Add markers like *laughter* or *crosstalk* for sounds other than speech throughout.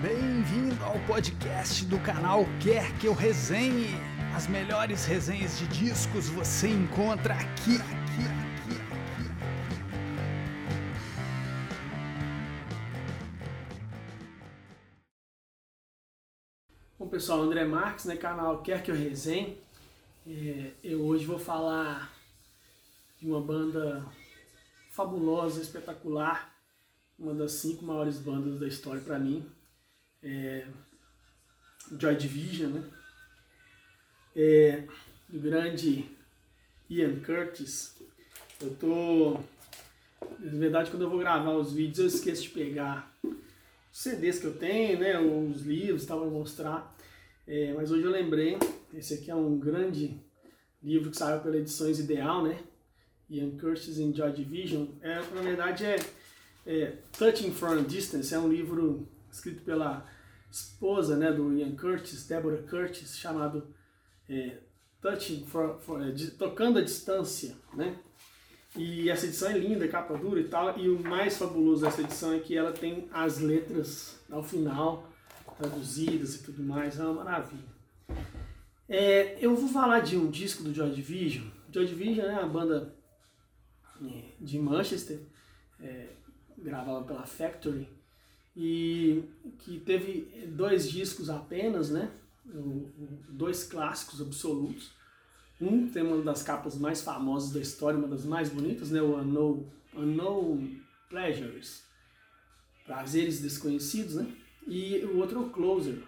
Bem-vindo ao podcast do canal Quer Que Eu Resenhe. As melhores resenhas de discos você encontra aqui, aqui, aqui, aqui. Bom pessoal, André Marques, né, canal Quer Que Eu Resenhe. É, eu hoje vou falar de uma banda fabulosa, espetacular, uma das cinco maiores bandas da história para mim, é, Joy Division, né? É, do grande Ian Curtis. Eu tô. Na verdade, quando eu vou gravar os vídeos, eu esqueço de pegar os CDs que eu tenho, né? Os livros, estava para mostrar. É, mas hoje eu lembrei, esse aqui é um grande livro que saiu pela Edições Ideal, né? Ian Curtis in Joy Division. É, na verdade, é, é Touching from a Distance, é um livro escrito pela esposa né, do Ian Curtis, Deborah Curtis, chamado é, Touching for, for é, Tocando a Distância, né? E essa edição é linda, capa dura e tal, e o mais fabuloso dessa edição é que ela tem as letras ao final, traduzidas e tudo mais, é uma maravilha. É, eu vou falar de um disco do Joy Division. Joy Division é uma banda é, de Manchester, é, gravada pela Factory, e que teve dois discos apenas, né? Dois clássicos absolutos. Um tem uma das capas mais famosas da história, uma das mais bonitas, né? O Unknown, Pleasures, Prazeres Desconhecidos, né? E o outro é o Closer,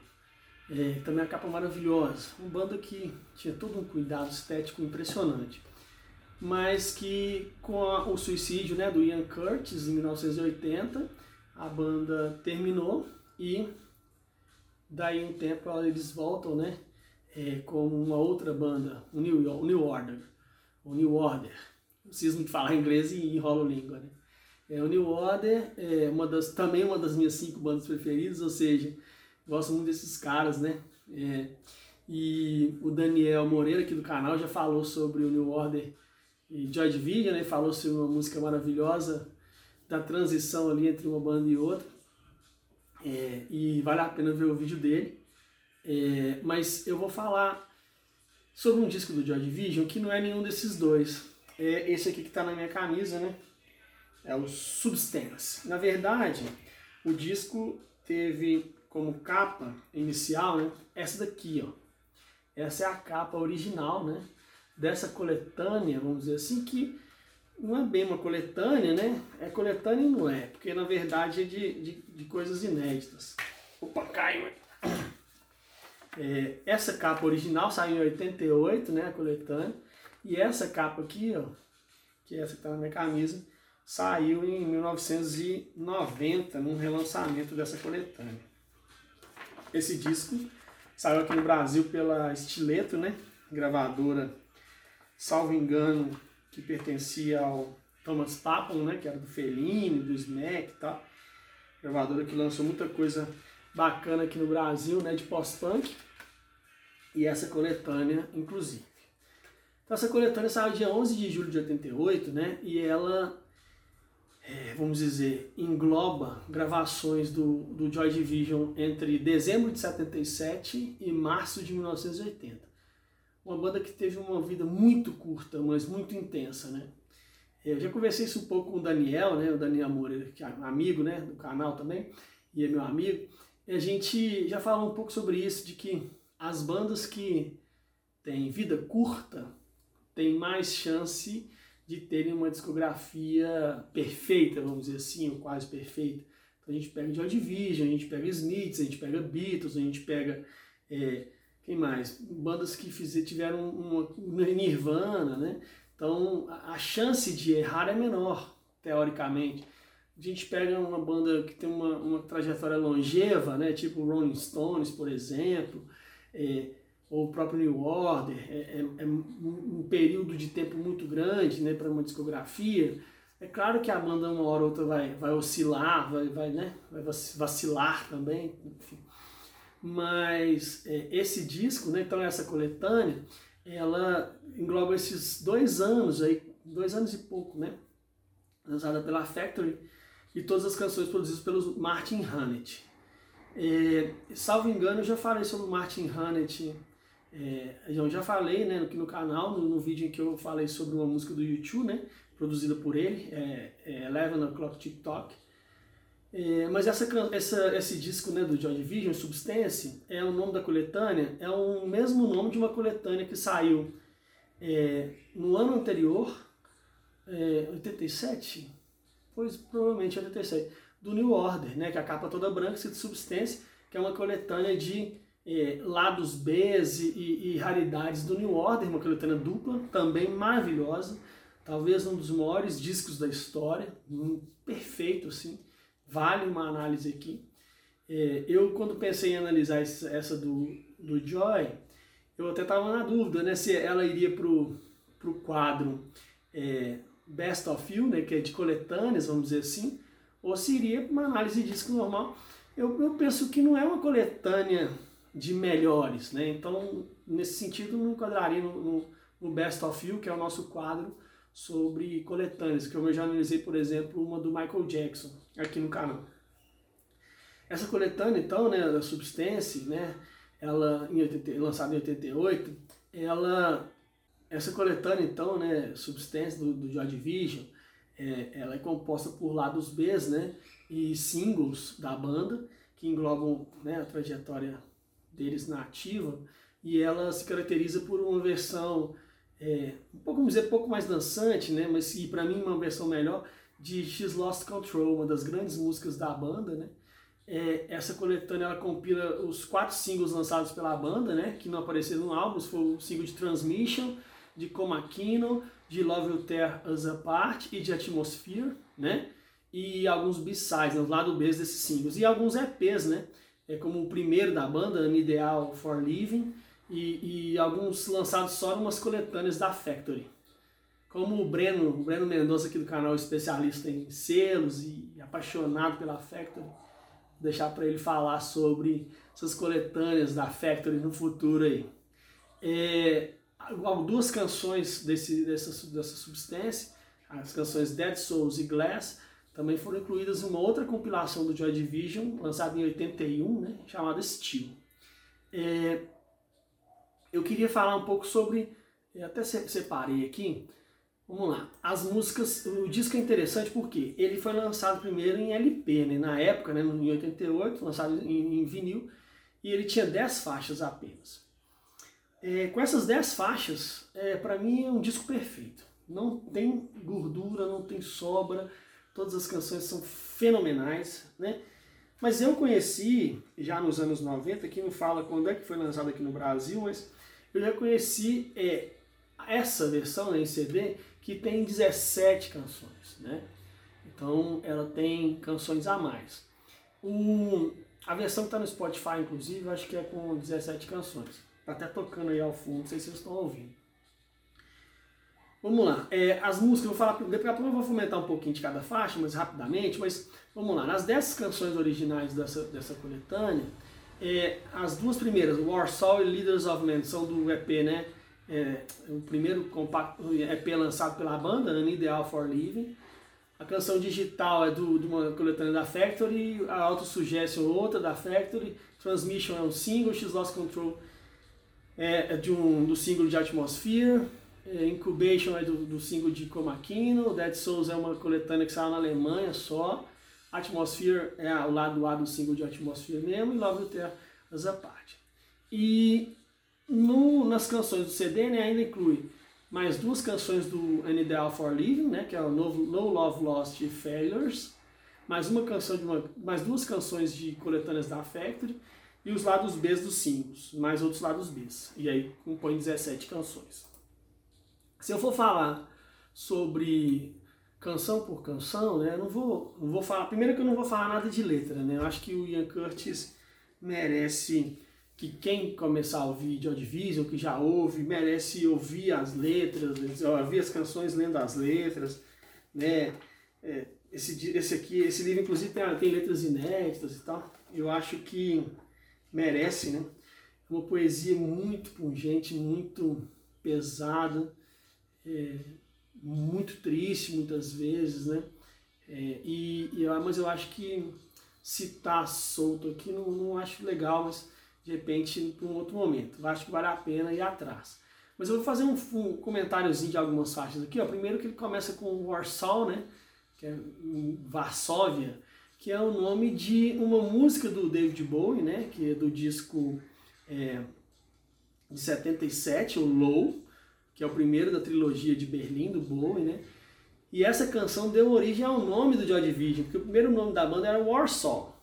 é, também a capa maravilhosa. Uma banda que tinha todo um cuidado estético impressionante. Mas que com a, o suicídio né, do Ian Curtis em 1980 a banda terminou e daí um tempo eles voltam, né? É, com uma outra banda, o New, o New Order. O New Order. Preciso falar *laughs* inglês e enrolo língua, né? É, o New Order é uma das, também uma das minhas cinco bandas preferidas, ou seja, gosto muito desses caras, né? É, e o Daniel Moreira aqui do canal já falou sobre o New Order e Joy Division, né? Falou sobre uma música maravilhosa da transição ali entre uma banda e outra. É, e vale a pena ver o vídeo dele. É, mas eu vou falar sobre um disco do Joy Division que não é nenhum desses dois. É esse aqui que está na minha camisa, né? É o Substance. Na verdade, o disco teve como capa inicial, né? Essa daqui, ó. Essa é a capa original, né? Dessa coletânea, vamos dizer assim, que não é bem uma coletânea, né? É coletânea e não é, porque na verdade é de, de, de coisas inéditas. Opa, caiu! É, essa capa original saiu em 88, né? A coletânea. E essa capa aqui, ó, que é essa que está na minha camisa, saiu em 1990, num relançamento dessa coletânea. Esse disco saiu aqui no Brasil pela Stiletto, né? Gravadora, salvo engano, que pertencia ao Thomas Papon, né, que era do Fellini, do Smack tal. Gravadora que lançou muita coisa bacana aqui no Brasil, né, de pós-punk. E essa coletânea, inclusive. Então, essa coletânea saiu dia 11 de julho de 88, né, e ela, é, vamos dizer, engloba gravações do, do Joy Division entre dezembro de 77 e março de 1980 uma banda que teve uma vida muito curta, mas muito intensa, né? Eu já conversei isso um pouco com o Daniel, né? O Daniel Moreira, que é amigo, né? Do canal também, e é meu amigo. E a gente já falou um pouco sobre isso, de que as bandas que têm vida curta têm mais chance de terem uma discografia perfeita, vamos dizer assim, ou quase perfeita. Então a gente pega Joy Division, a gente pega Smiths, a gente pega Beatles, a gente pega... É, quem mais? Bandas que fizer, tiveram uma, Nirvana, né? Então a chance de errar é menor, teoricamente. A gente pega uma banda que tem uma, uma trajetória longeva, né? tipo Rolling Stones, por exemplo, é, ou o próprio New Order, é, é, é um período de tempo muito grande né, para uma discografia. É claro que a banda uma hora ou outra vai, vai oscilar, vai, vai, né, vai vacilar também, enfim. Mas é, esse disco, né, então essa coletânea, ela engloba esses dois anos aí, dois anos e pouco, né? Lançada pela Factory e todas as canções produzidas pelo Martin Hannett. É, salvo engano, eu já falei sobre o Martin Hannett, é, eu já falei né, aqui no canal, no, no, vídeo em que eu falei sobre uma música do YouTube, né, produzida por ele, é, é Eleven O'Clock TikTok. É, mas essa, essa, esse disco né, do Joy Division, Substance, é o nome da coletânea, é o mesmo nome de uma coletânea que saiu é, no ano anterior, é, 87, pois provavelmente 87, do New Order, né, que é a capa toda branca, escrito Substance, que é uma coletânea de é, lados B e, e, raridades do New Order, uma coletânea dupla, também maravilhosa, talvez um dos maiores discos da história, um, perfeito assim, vale uma análise aqui. É, eu quando pensei em analisar essa do, do Joy, eu até estava na dúvida né, se ela iria para o quadro é, Best of You, né, que é de coletâneas, vamos dizer assim, ou se iria para uma análise de disco normal. Eu, eu penso que não é uma coletânea de melhores, né? Então, nesse sentido, não enquadraria no, no, no, Best of You, que é o nosso quadro sobre coletâneas, que eu já analisei, por exemplo, uma do Michael Jackson, aqui no canal. Essa coletânea, então, né, da Substance, né, ela, em 80, lançada em 88, ela, essa coletânea, então, né, Substance, do, do Joy Division, é, ela é composta por lados B, né, e singles da banda, que englobam né, a trajetória deles na ativa, e ela se caracteriza por uma versão, é, um pouco, vamos dizer, pouco mais dançante, né, mas e para mim uma versão melhor, de She's Lost Control, uma das grandes músicas da banda, né, é, essa coletânea ela compila os quatro singles lançados pela banda, né, que não apareceram no álbum, foi o single de Transmission, de Comaquino, de Love Will Tear Us Apart e de Atmosphere, né, e alguns B-sides, né, lado B desses singles, e alguns EPs, né, é, como o primeiro da banda, An Ideal for Living, e, e alguns lançados só em umas coletâneas da Factory. Como o Breno, o Breno Mendonça aqui do canal, especialista em selos e apaixonado pela Factory, vou deixar para ele falar sobre essas coletâneas da Factory no futuro aí. É, duas canções desse, dessa, dessa substância, as canções Dead Souls e Glass, também foram incluídas em uma outra compilação do Joy Division, lançada em 81, né, chamada Steel. É, eu queria falar um pouco sobre, até separei aqui, vamos lá, as músicas, o disco é interessante porque ele foi lançado primeiro em LP, né, na época, né, em 88, lançado em, em vinil, e ele tinha 10 faixas apenas. É, com essas 10 faixas, é, para mim é um disco perfeito. Não tem gordura, não tem sobra, Todas as canções são fenomenais, né? Mas eu conheci já nos anos 90, que não fala quando é que foi lançado aqui no Brasil, mas eu já conheci é, essa versão né, em CD que tem 17 canções, né? Então ela tem canções a mais. Um, a versão que está no Spotify, inclusive, acho que é com 17 canções. Tá até tocando aí ao fundo, não sei se vocês estão ouvindo. Vamos lá, é, as músicas, eu vou falar, depois eu vou fomentar um pouquinho de cada faixa, mas rapidamente, mas vamos lá, nas 10 canções originais dessa, dessa coletânea, é, as duas primeiras, Warsaw e Leaders of Men, são do EP, né, é, o primeiro compacto, EP lançado pela banda, né, Ideal for Living, a canção digital é do, de uma coletânea da Factory, a Auto Suggestion outra da Factory, Transmission é um single, X Lost Control é, é de um, do single de Atmosphere, é, Incubation é do, do single de Comaquino, Dead Souls é uma coletânea que saiu na Alemanha só, Atmosphere é o lado A do single de Atmosphere mesmo, e Love Will Tear Us Apart. E no, nas canções do CD né, ainda inclui mais duas canções do An Ideal for Living, né, que é o novo No Love Lost e Failures, mais uma canção de uma, mais duas canções de coletâneas da Factory e os lados B dos singles, mais outros lados B. E aí compõe 17 canções. Se eu for falar sobre canção por canção, né, não vou, não vou falar. Primeiro que eu não vou falar nada de letra, né? Eu acho que o Ian Curtis merece que quem começar a ouvir Joy Division, que já ouve, merece ouvir as letras, ouvir as canções lendo as letras, né? É, esse, esse aqui, esse livro inclusive tem, tem letras inéditas e tal. Eu acho que merece, né? Uma poesia muito pungente, muito pesada é, muito triste muitas vezes, né? É, e, e, mas eu acho que citar solto aqui, não, não acho legal, mas de repente para um outro momento. Eu acho que vale a pena ir atrás. Mas eu vou fazer um, um comentáriozinho de algumas faixas aqui. Ó. Primeiro que ele começa com Warsaw, né? que é Varsóvia, que é o nome de uma música do David Bowie, né? que é do disco é, de 77, o Low, que é o primeiro da trilogia de Berlim do Bowie, né? E essa canção deu origem ao nome do Joy Division, porque o primeiro nome da banda era Warsaw,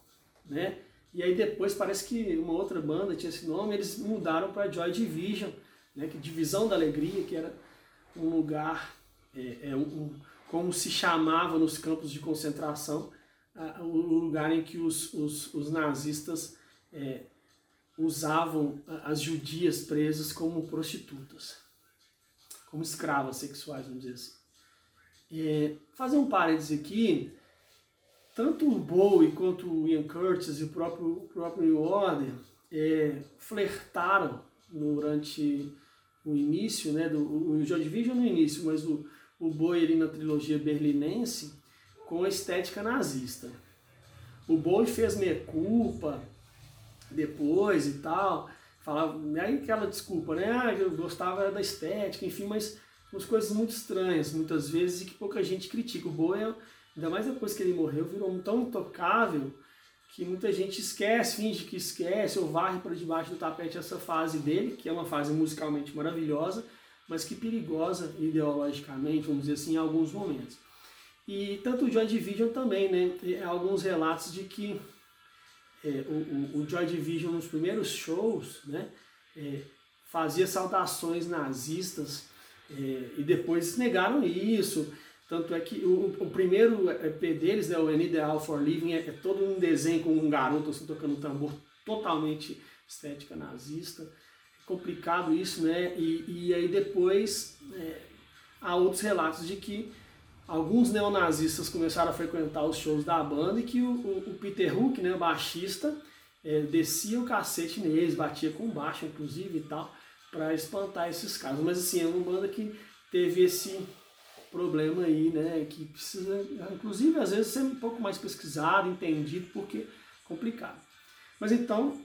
né? E aí depois parece que uma outra banda tinha esse nome, eles mudaram para Joy Division, né? Que divisão da alegria, que era um lugar, é, é um, como se chamava nos campos de concentração, o lugar em que os, os, os nazistas é, usavam as judias presas como prostitutas, como escravas sexuais, vamos dizer assim. É, fazer um parênteses aqui, tanto o Bowie quanto o Ian Curtis e o próprio, o próprio New Order é, flertaram durante o início, né, do, o Joy Division no início, mas o, o Bowie ali na trilogia berlinense com a estética nazista. O Bowie fez Meia Culpa depois e tal, falava, aí aquela desculpa, né, ah, eu gostava da estética, enfim, mas umas coisas muito estranhas, muitas vezes, e que pouca gente critica. O Bowie, ainda mais depois que ele morreu, virou tão intocável que muita gente esquece, finge que esquece, ou varre para debaixo do tapete essa fase dele, que é uma fase musicalmente maravilhosa, mas que perigosa ideologicamente, vamos dizer assim, em alguns momentos. E tanto o Joy Division também, né? Alguns relatos de que é, o, o, o Joy Division nos primeiros shows, né? É, fazia saudações nazistas é, e depois negaram isso. Tanto é que o, o primeiro EP deles, né, o An Ideal for Living, é, é, todo um desenho com um garoto assim, tocando um tambor totalmente estética nazista. É complicado isso, né? E, e aí depois é, há outros relatos de que alguns neonazistas começaram a frequentar os shows da banda e que o, o, o Peter Hook, né, o baixista, é, descia o cacete neles, batia com baixo, inclusive e tal para espantar esses casos. Mas assim, é uma banda que teve esse problema aí, né? Que precisa, inclusive, às vezes ser um pouco mais pesquisado, entendido, porque é complicado. Mas então,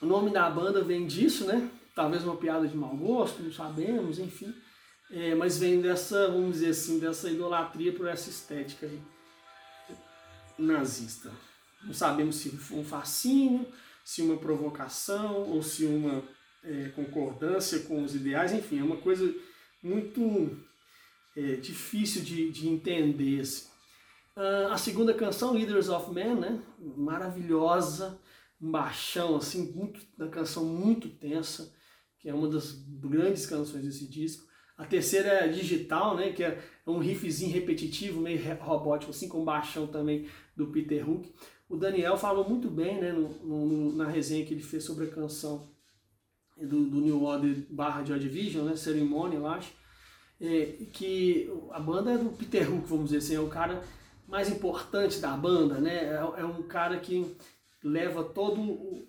o nome da banda vem disso, né? Talvez uma piada de mau gosto, não sabemos, enfim. É, mas vem dessa, vamos dizer assim, dessa idolatria por essa estética aí, nazista. Não sabemos se foi um fascínio, se uma provocação ou se uma é, concordância com os ideais, enfim, é uma coisa muito é, difícil de, de entender. Assim. Uh, a segunda canção, Leaders of Men, né? maravilhosa, um baixão, assim, muito, uma canção muito tensa, que é uma das grandes canções desse disco. A terceira é digital, né? Que é um riffzinho repetitivo, meio robótico, assim, com baixão também do Peter Hook. O Daniel falou muito bem, né? No, no, na resenha que ele fez sobre a canção do, do New Order barra Joy Division, né, cerimônia, eu acho, é, que a banda é do Peter Hook, vamos dizer assim, é o cara mais importante da banda, né, é, é um cara que leva todo o,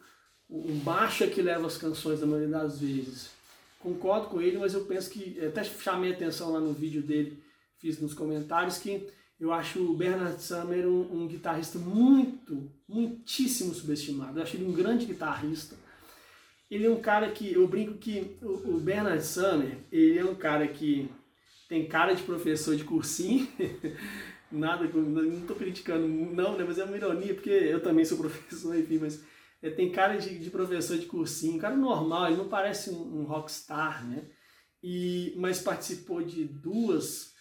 baixo que leva as canções da maioria das vezes. Concordo com ele, mas eu penso que, até chamei atenção lá no vídeo dele, fiz nos comentários, que eu acho o Bernard Summer um, um guitarrista muito, muitíssimo subestimado. Eu acho ele um grande guitarrista, ele é um cara que, eu brinco que o, o Bernard Summer, ele é um cara que tem cara de professor de cursinho, *laughs* nada, não estou criticando não, né, mas é uma ironia, porque eu também sou *laughs* professor, enfim, mas é, tem cara de, de, professor de cursinho, cara normal, ele não parece um, um rockstar, né, e, mas participou de duas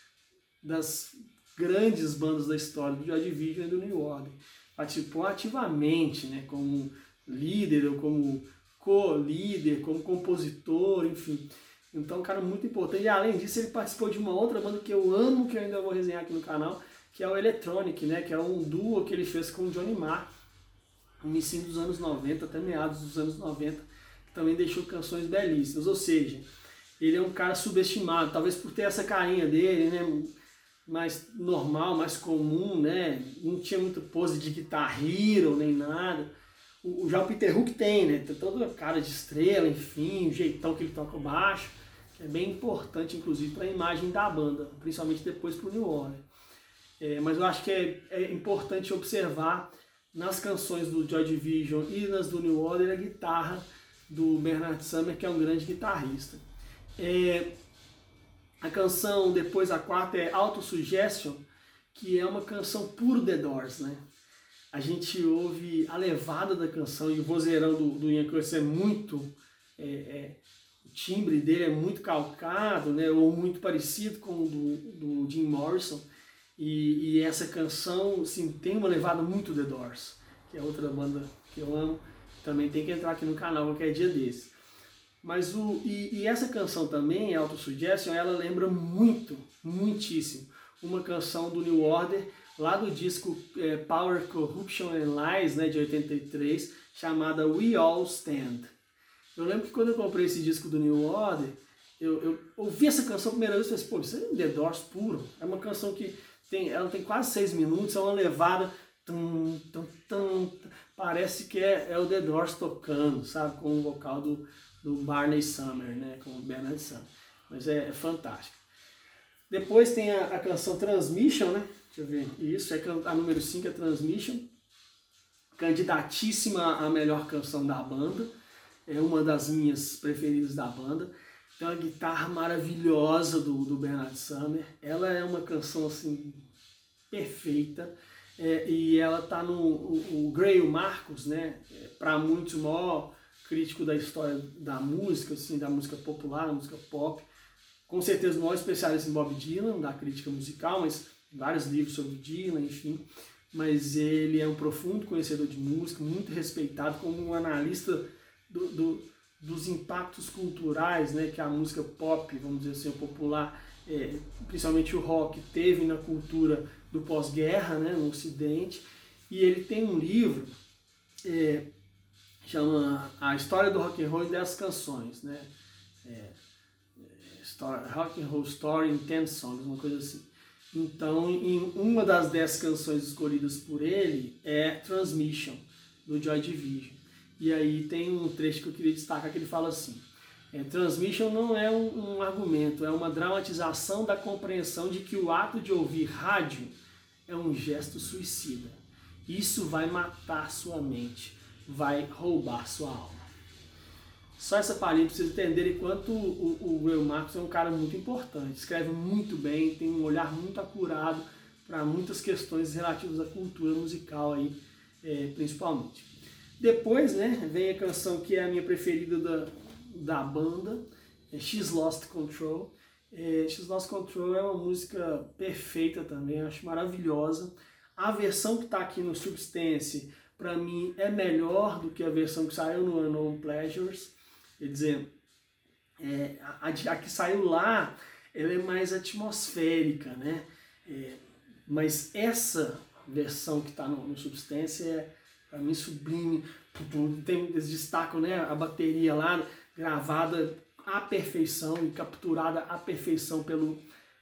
das grandes bandas da história do Joy Division e do New Order, participou ativamente, né, como líder ou como co-líder, como compositor, enfim. Então, um cara muito importante. E além disso, ele participou de uma outra banda que eu amo, que eu ainda vou resenhar aqui no canal, que é o Electronic, né? Que é um duo que ele fez com o Johnny Marr, no início dos anos 90, até meados dos anos 90, que também deixou canções belíssimas. Ou seja, ele é um cara subestimado, talvez por ter essa carinha dele, né? Mais normal, mais comum, né? Não tinha muita pose de guitar hero nem nada. O, já o Peter Hook tem, né? Tem toda a cara de estrela, enfim, o jeitão que ele toca baixo, é bem importante, inclusive, para a imagem da banda, principalmente depois para o New Order. É, mas eu acho que é, é importante observar nas canções do Joy Division e nas do New Order a guitarra do Bernard Summer, que é um grande guitarrista. É, a canção, depois a quarta, é Auto Suggestion, que é uma canção puro The Doors, né? A gente ouve a levada da canção e o vozeirão do, do Ian Curtis é muito... É, é, o timbre dele é muito calcado, né? Ou muito parecido com o do, do Jim Morrison. E, e, essa canção assim, tem uma levada muito The Doors, que é outra banda que eu amo. Também tem que entrar aqui no canal qualquer dia desse. Mas o, e, e essa canção também, Auto Suggestion, ela lembra muito, muitíssimo, uma canção do New Order, lá do disco é, Power, Corruption and Lies, né, de 83, chamada We All Stand. Eu lembro que quando eu comprei esse disco do New Order, eu, eu ouvi essa canção a primeira vez e falei, pô, isso é um The Doors puro. É uma canção que tem, ela tem quase seis minutos, é uma levada. Tum, tum, tum, parece que é, é o The Doors tocando, sabe? Com o vocal do, do Barney Summer, né? Com o Bernard Summer. Mas é, é fantástico. Depois tem a, a, canção Transmission, né? Deixa eu ver. Isso, é a número 5 é Transmission. Candidatíssima à melhor canção da banda. É uma das minhas preferidas da banda. Tem uma guitarra maravilhosa do, do Bernard Summer. Ela é uma canção assim perfeita. É, e ela tá no o, o Grail Marcos, né? É, Para muitos o maior crítico da história da música, assim, da música popular, da música pop. Com certeza o maior especialista em Bob Dylan, da crítica musical, mas vários livros sobre Dylan, enfim. Mas ele é um profundo conhecedor de música, muito respeitado como um analista do, do dos impactos culturais né, que a música pop, vamos dizer assim, popular, é, principalmente o rock, teve na cultura do pós-guerra né, no Ocidente. E ele tem um livro, é, chama A História do Rock and Roll em 10 Canções, né? É, story, rock and Roll Story in 10 Songs, uma coisa assim. Então, em uma das 10 canções escolhidas por ele é Transmission, do Joy Division. E aí tem um trecho que eu queria destacar que ele fala assim: é, Transmission não é um, um argumento, é uma dramatização da compreensão de que o ato de ouvir rádio é um gesto suicida. Isso vai matar sua mente, vai roubar sua alma. Só essa palhinha para vocês entenderem quanto o, o, Will Marcos é um cara muito importante. Escreve muito bem, tem um olhar muito acurado para muitas questões relativas à cultura musical aí, é, principalmente. Depois, né, vem a canção que é a minha preferida da, da banda, é She's Lost Control. É, She's Lost Control é uma música perfeita também, acho maravilhosa. A versão que está aqui no Substance, para mim, é melhor do que a versão que saiu no Unknown Pleasures. Quer dizer, é, a, a, que saiu lá, ela é mais atmosférica, né? É, mas essa versão que está no, no Substance é para mim sublime. Tem, eles destacam né, a bateria lá, gravada à perfeição e capturada à perfeição pelo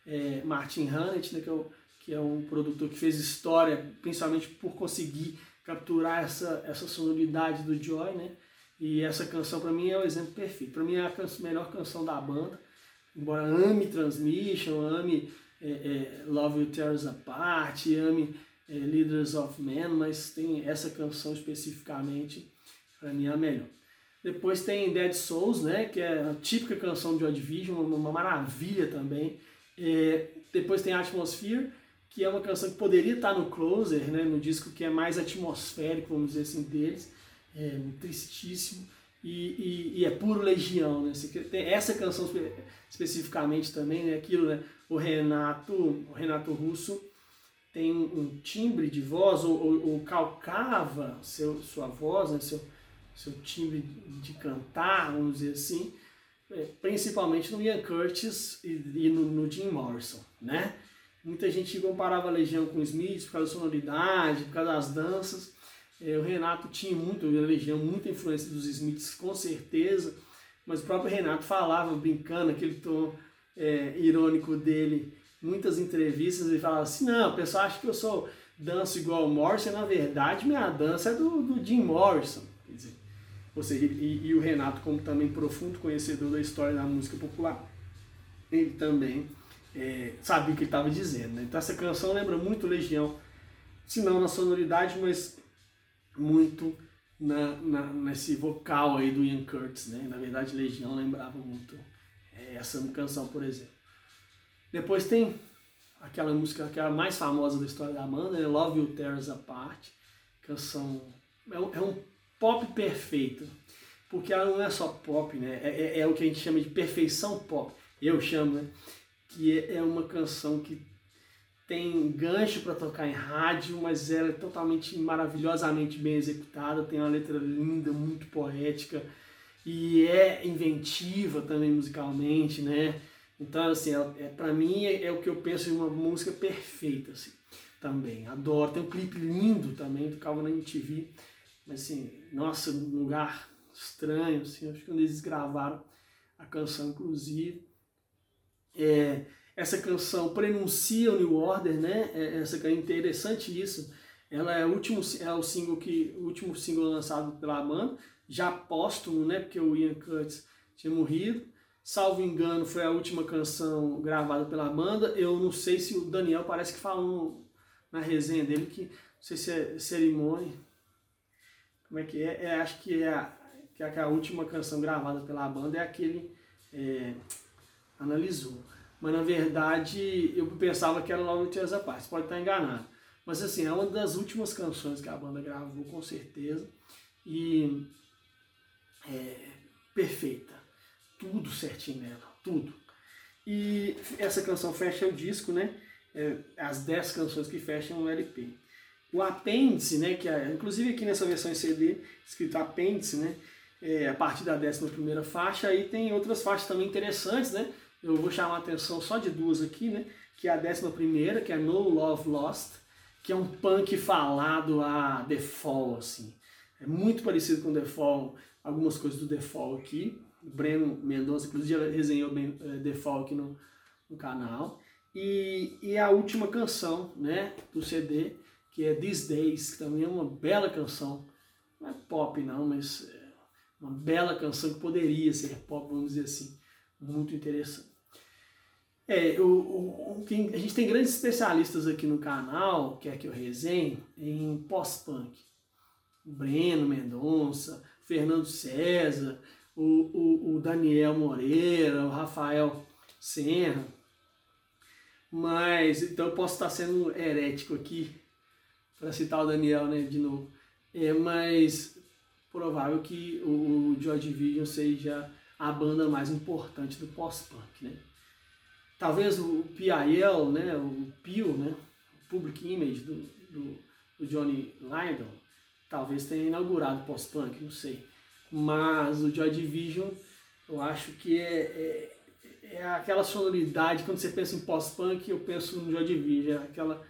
é, Martin Hannett, né, que, é que é um produtor que fez história, principalmente por conseguir capturar essa, essa sonoridade do Joy, né? E essa canção para mim é o exemplo perfeito. Para mim é a canção, melhor canção da banda. Embora ame Transmission, ame é, é, Love You Tears Apart, ame é, Leaders of Men, mas tem essa canção especificamente, para mim é a melhor. Depois tem Dead Souls, né, que é a típica canção de Odd Vision, uma maravilha também. É, depois tem Atmosphere, que é uma canção que poderia estar no Closer, né, no disco que é mais atmosférico, vamos dizer assim, deles. É tristíssimo. E, e, e, é puro legião, né? Essa canção especificamente também, né? Aquilo, né? O Renato, o Renato Russo tem um timbre de voz, ou, ou, ou calcava seu, sua voz, né, seu, seu timbre de cantar, vamos dizer assim, é, principalmente no Ian Curtis e, e no, no, Jim Morrison, né? Muita gente comparava a Legião com o Smith por causa da sonoridade, por causa das danças. É, o Renato tinha muito, a Legião, muita influência dos Smiths, com certeza, mas o próprio Renato falava, brincando, aquele tom é, irônico dele, muitas entrevistas e falava assim, não, o pessoal acha que eu sou danço igual o Morrison, na verdade minha dança é do, do Jim Morrison. Quer dizer, seja, e, e, o Renato, como também profundo conhecedor da história da música popular, ele também é, sabia o que ele estava dizendo. Né? Então essa canção lembra muito Legião, se não na sonoridade, mas muito na, na, nesse vocal aí do Ian Curtis, né? Na verdade, Legião lembrava muito é, essa canção, por exemplo. Depois tem aquela música que é a mais famosa da história da banda, né? Love You Tears Apart, canção é um, é um pop perfeito, porque ela não é só pop, né? É, é, é, o que a gente chama de perfeição pop, eu chamo, né? Que é, é uma canção que tem gancho para tocar em rádio, mas ela é totalmente maravilhosamente bem executada, tem uma letra linda, muito poética e é inventiva também musicalmente, né? Então, assim, é, é para mim é, é, o que eu penso em uma música perfeita, assim, também. Adoro. Tem um clipe lindo também, tocava na MTV, mas assim, nossa, um lugar estranho, assim, acho que quando eles gravaram a canção, inclusive. É, essa canção prenuncia o New Order, né? É, essa é interessante isso. Ela é o último, é o single que, o último single lançado pela banda, já póstumo, né? Porque o Ian Curtis tinha morrido. Salvo engano, foi a última canção gravada pela banda. Eu não sei se o Daniel parece que falou na resenha dele que não sei se é cerimônia. Como é que é? é acho que é a, que é a última canção gravada pela banda é aquele é, analisou mas na verdade eu pensava que era Love Tears Apart, pode estar enganado. Mas assim, é uma das últimas canções que a banda gravou, com certeza, e é perfeita, tudo certinho nela, tudo. E essa canção fecha o disco, né? É, as 10 canções que fecham o LP. O apêndice, né, que é, inclusive aqui nessa versão em CD, escrito apêndice, né, é, a partir da 11 primeira faixa, aí tem outras faixas também interessantes, né, eu vou chamar a atenção só de duas aqui, né? Que é a décima primeira, que é No Love Lost, que é um punk falado a The Fall, assim. É muito parecido com The Fall, algumas coisas do The Fall aqui. Breno Mendonça, inclusive, já resenhou bem Fall aqui no, no canal. E, e a última canção, né, do CD, que é These Days, que também é uma bela canção. Não é pop não, mas é uma bela canção que poderia ser pop, vamos dizer assim. Muito interessante. É, o, o, quem, a gente tem grandes especialistas aqui no canal, quer que eu resenhe, em pós-punk. Breno Mendonça, Fernando César, o, o, o, Daniel Moreira, o Rafael Senra. Mas, então eu posso estar sendo herético aqui, para citar o Daniel né, de novo. É, mas provável que o, o Division seja a banda mais importante do pós-punk, né? Talvez o PIL, né, o PIL, né, o Public Image do, do, do Johnny Lydon, talvez tenha inaugurado pós-punk, não sei. Mas o Joy Division, eu acho que é, é, é aquela sonoridade, quando você pensa em pós-punk, eu penso no Joy Division, é aquela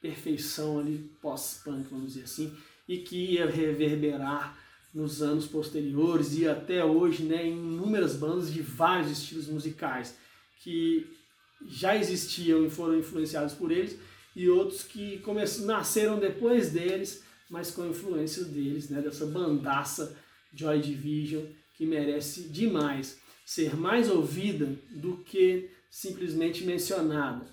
perfeição ali pós-punk, vamos dizer assim, e que ia reverberar nos anos posteriores e até hoje né, em inúmeras bandas de vários estilos musicais que já existiam e foram influenciados por eles, e outros que nasceram depois deles, mas com influências deles, né, dessa bandaça Joy Division, que merece demais ser mais ouvida do que simplesmente mencionada.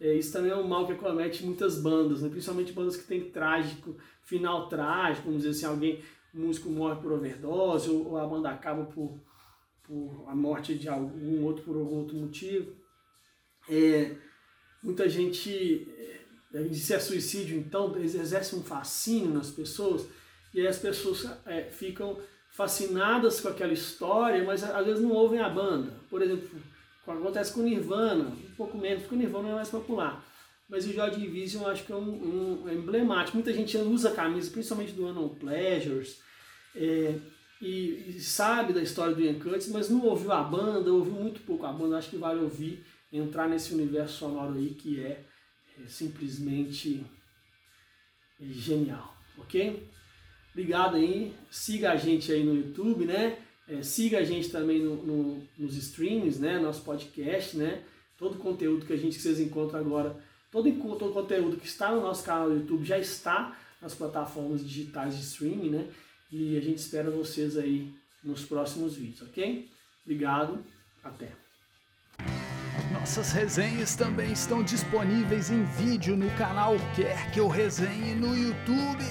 É, isso também é um mal que acomete muitas bandas, né, principalmente bandas que têm trágico, final trágico, vamos dizer assim, alguém, um músico morre por overdose, ou, ou a banda acaba por, por a morte de algum outro por algum outro motivo. É, muita gente é, se é suicídio, então exerce um fascínio nas pessoas e aí as pessoas é, ficam fascinadas com aquela história, mas às vezes não ouvem a banda. Por exemplo, acontece com Nirvana, um pouco menos, porque o Nirvana é mais popular. Mas o Joy Division eu acho que é um, um é emblemático. Muita gente usa a camisa, principalmente do Unknown Pleasures, é, e, e, sabe da história do Ian Curtis, mas não ouviu a banda, ouviu muito pouco a banda. Acho que vale ouvir entrar nesse universo sonoro aí que é, é simplesmente genial, ok? Obrigado aí, siga a gente aí no YouTube, né? É, siga a gente também no, no, nos streams, né? Nosso podcast, né? Todo o conteúdo que a gente que vocês encontram agora, todo, todo conteúdo que está no nosso canal do YouTube já está nas plataformas digitais de streaming, né? E a gente espera vocês aí nos próximos vídeos, ok? Obrigado, até! Nossas resenhas também estão disponíveis em vídeo no canal Quer Que Eu Resenhe no YouTube.